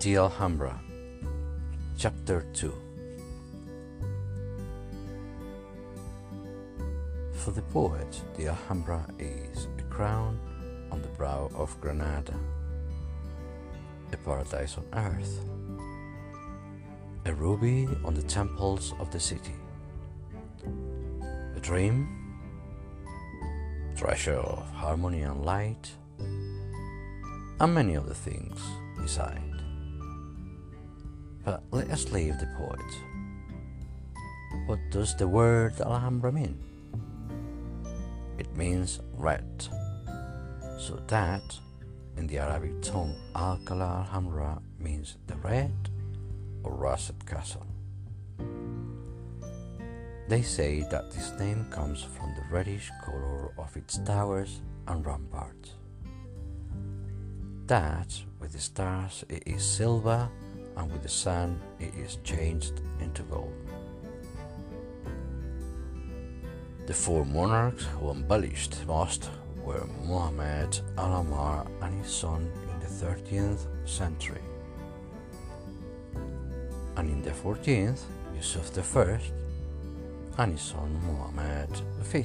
The Alhambra, Chapter 2 For the poet, the Alhambra is a crown on the brow of Granada, a paradise on earth, a ruby on the temples of the city, a dream, treasure of harmony and light, and many other things beside. But let us leave the poet. What does the word Alhambra mean? It means red. So that in the Arabic tongue, Alcala Alhambra means the red or russet castle. They say that this name comes from the reddish color of its towers and ramparts. That with the stars it is silver and with the sun it is changed into gold. The four monarchs who embellished most were Muhammad al-Ahmar and his son in the 13th century. And in the 14th, Yusuf I and his son Muhammad V.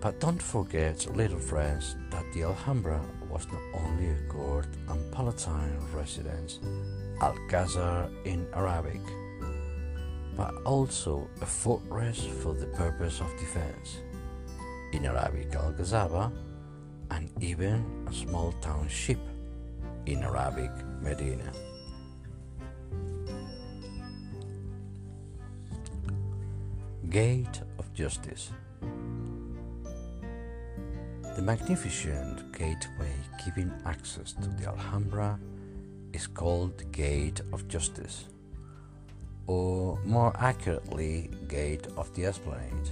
But don't forget, little friends, that the Alhambra was not only a court and palatine residence, Alcazar in Arabic, but also a fortress for the purpose of defense, in Arabic Al and even a small township, in Arabic Medina. Gate of Justice the magnificent gateway giving access to the Alhambra is called the Gate of Justice, or more accurately, Gate of the Esplanade.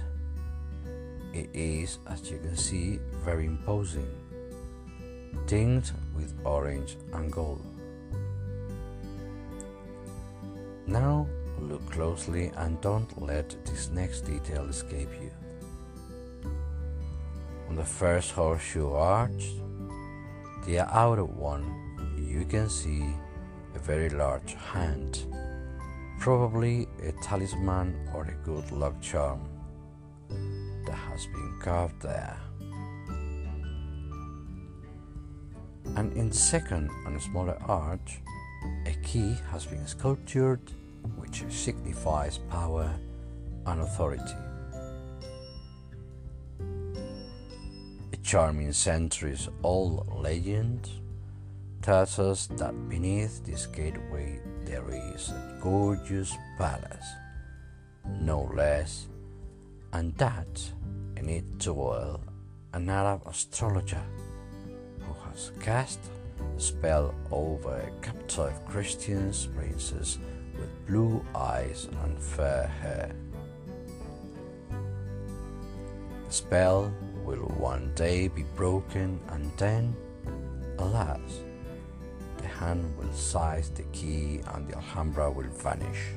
It is, as you can see, very imposing, tinged with orange and gold. Now look closely and don't let this next detail escape you. On the first horseshoe arch, the outer one, you can see a very large hand, probably a talisman or a good luck charm that has been carved there. And in the second and smaller arch, a key has been sculptured which signifies power and authority. Charming centuries old legend tells us that beneath this gateway there is a gorgeous palace, no less, and that in it dwell an Arab astrologer who has cast a spell over a captive Christian princess with blue eyes and fair hair. The spell will one day be broken, and then, alas, the hand will seize the key and the Alhambra will vanish.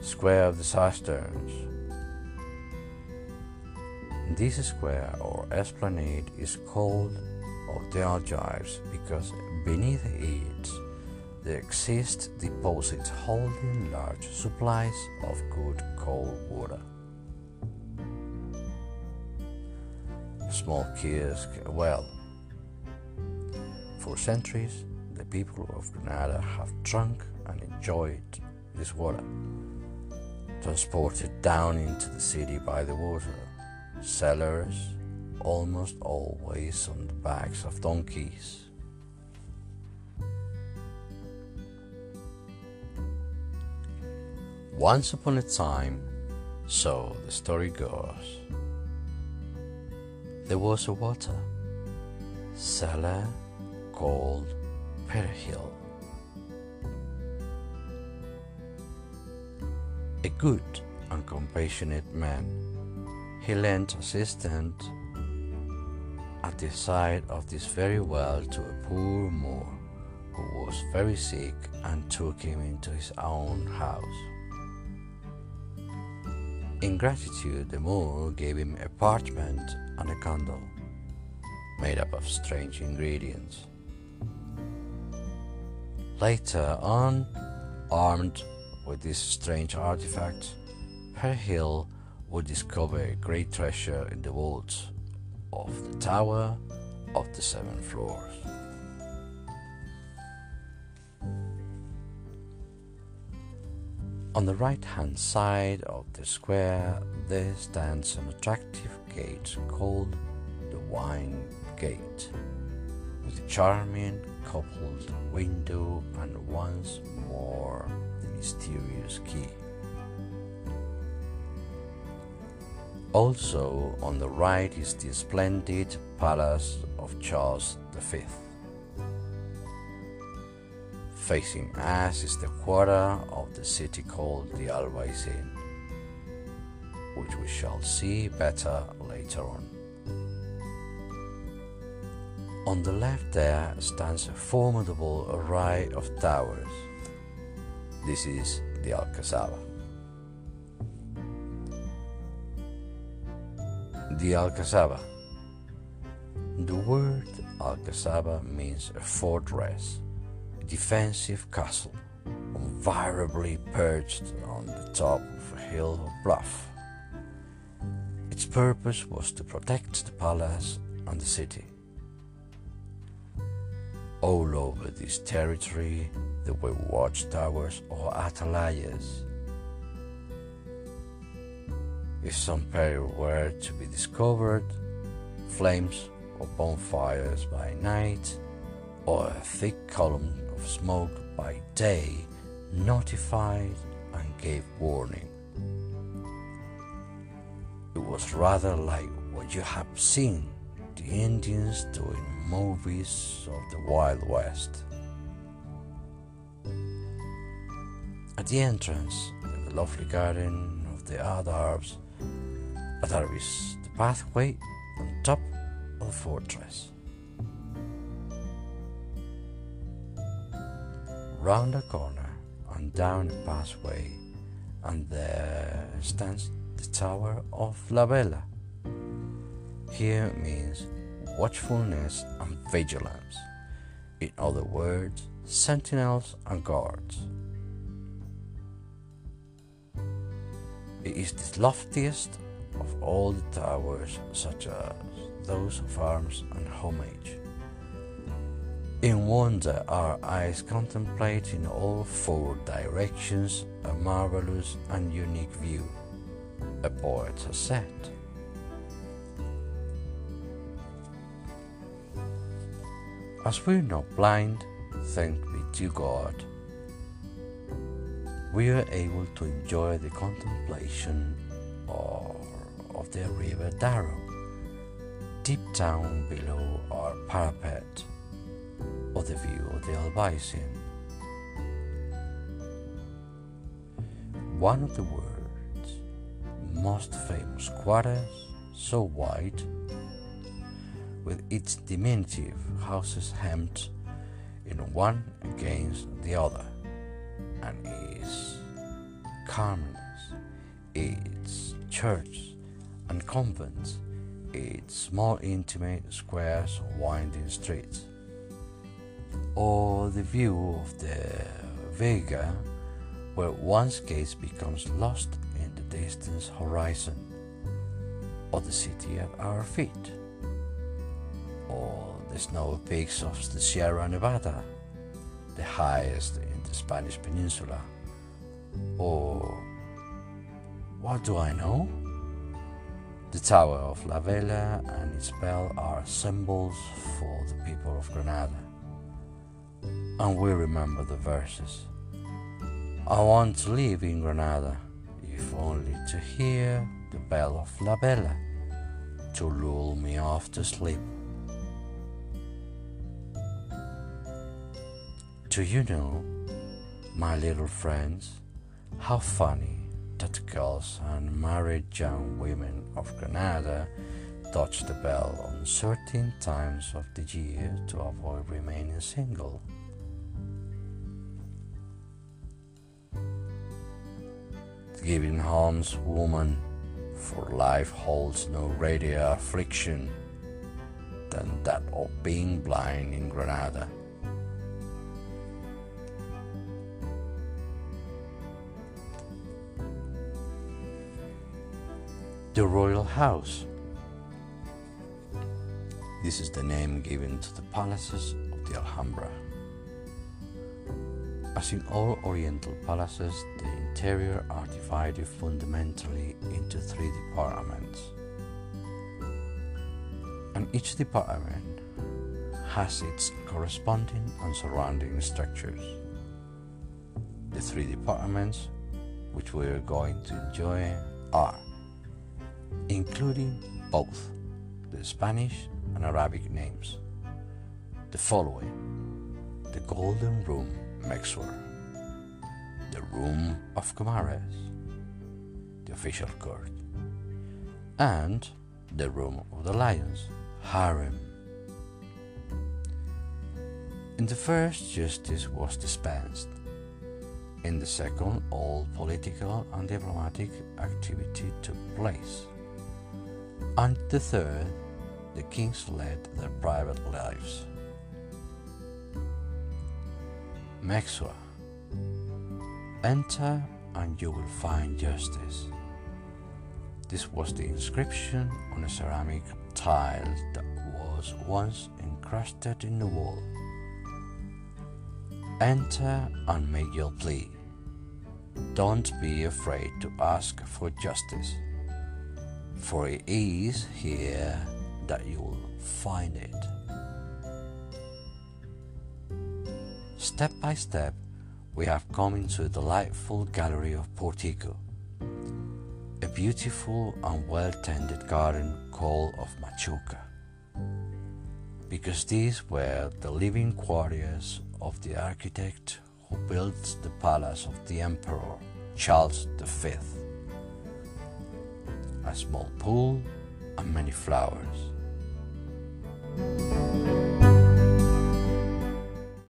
Square of the Cisterns. This square or esplanade is called of the Aljibes because beneath it there exist deposits holding large supplies of good cold water. Small kiosk well. For centuries, the people of Granada have drunk and enjoyed this water, transported down into the city by the water. Sellers almost always on the backs of donkeys. Once upon a time, so the story goes there was a water seller called Peregil. A good and compassionate man, he lent assistance at the side of this very well to a poor Moor who was very sick and took him into his own house. In gratitude, the Moor gave him a parchment and a candle. made up of strange ingredients. Later on, armed with this strange artifacts, Hill would discover a great treasure in the vaults of the Tower of the Seven Floors. On the right hand side of the square, there stands an attractive gate called the Wine Gate, with a charming coupled window and once more the mysterious key. Also on the right is the splendid palace of Charles V. Facing us is the quarter of the city called the Albaicin, which we shall see better later on. On the left there stands a formidable array of towers. This is the Alcazaba. The Alcazaba. The word Alcazaba means a fortress, defensive castle, invariably perched on the top of a hill or bluff. Its purpose was to protect the palace and the city. All over this territory there were watchtowers or atalayas if some peril were to be discovered, flames or bonfires by night, or a thick column smoke by day notified and gave warning. It was rather like what you have seen the Indians do in movies of the Wild West. At the entrance, in the lovely garden of the Adarves, there is the pathway on top of the fortress. Round a corner and down the pathway, and there stands the Tower of La Vela. Here means watchfulness and vigilance. In other words, sentinels and guards. It is the loftiest of all the towers, such as those of arms and homage. In wonder, our eyes contemplate in all four directions a marvelous and unique view, a poet has said. As we're not blind, thank be to God, we are able to enjoy the contemplation of of the river Darro, deep down below our parapet, or the view of the Albaicin. One of the world's most famous quarters, so wide, with its diminutive houses hemmed in one against the other, and its calmness, its church and convents, its small intimate squares winding streets, or the view of the Vega where one's gaze becomes lost in the distant horizon, or the city at our feet, or the snow peaks of the Sierra Nevada, the highest in the Spanish Peninsula, or what do I know? The Tower of La Vela and its bell are symbols for the people of Granada. And we remember the verses. I want to live in Granada, if only to hear the bell of La Vela to lull me off to sleep. Do you know, my little friends, how funny that girls and married young women of Granada touch the bell on certain times of the year to avoid remaining single. Giving alms, woman, for life holds no greater affliction. than that of being blind in Granada. The Royal House. This is the name given to the palaces of the Alhambra. As in all Oriental palaces, the interior are divided fundamentally into three departments. And each department has its corresponding and surrounding structures. The three departments which we are going to enjoy are including both the Spanish and Arabic names. The following the Golden Room, Mexuar, the Room of Comares, the official court, and the Room of the Lions, Harem. In the first, justice was dispensed. In the second, all political and diplomatic activity took place. And the third, the kings led their private lives. Mexuar. Enter and you will find justice. This was the inscription on a ceramic tile that was once encrusted in the wall. Enter and make your plea. Don't be afraid to ask for justice for it is here that you will find it. Step by step, we have come into a delightful gallery of Portico, a beautiful and well tended garden called of Machuca, because these were the living quarters of the architect who built the palace of the Emperor Charles V a small pool, and many flowers. Bye.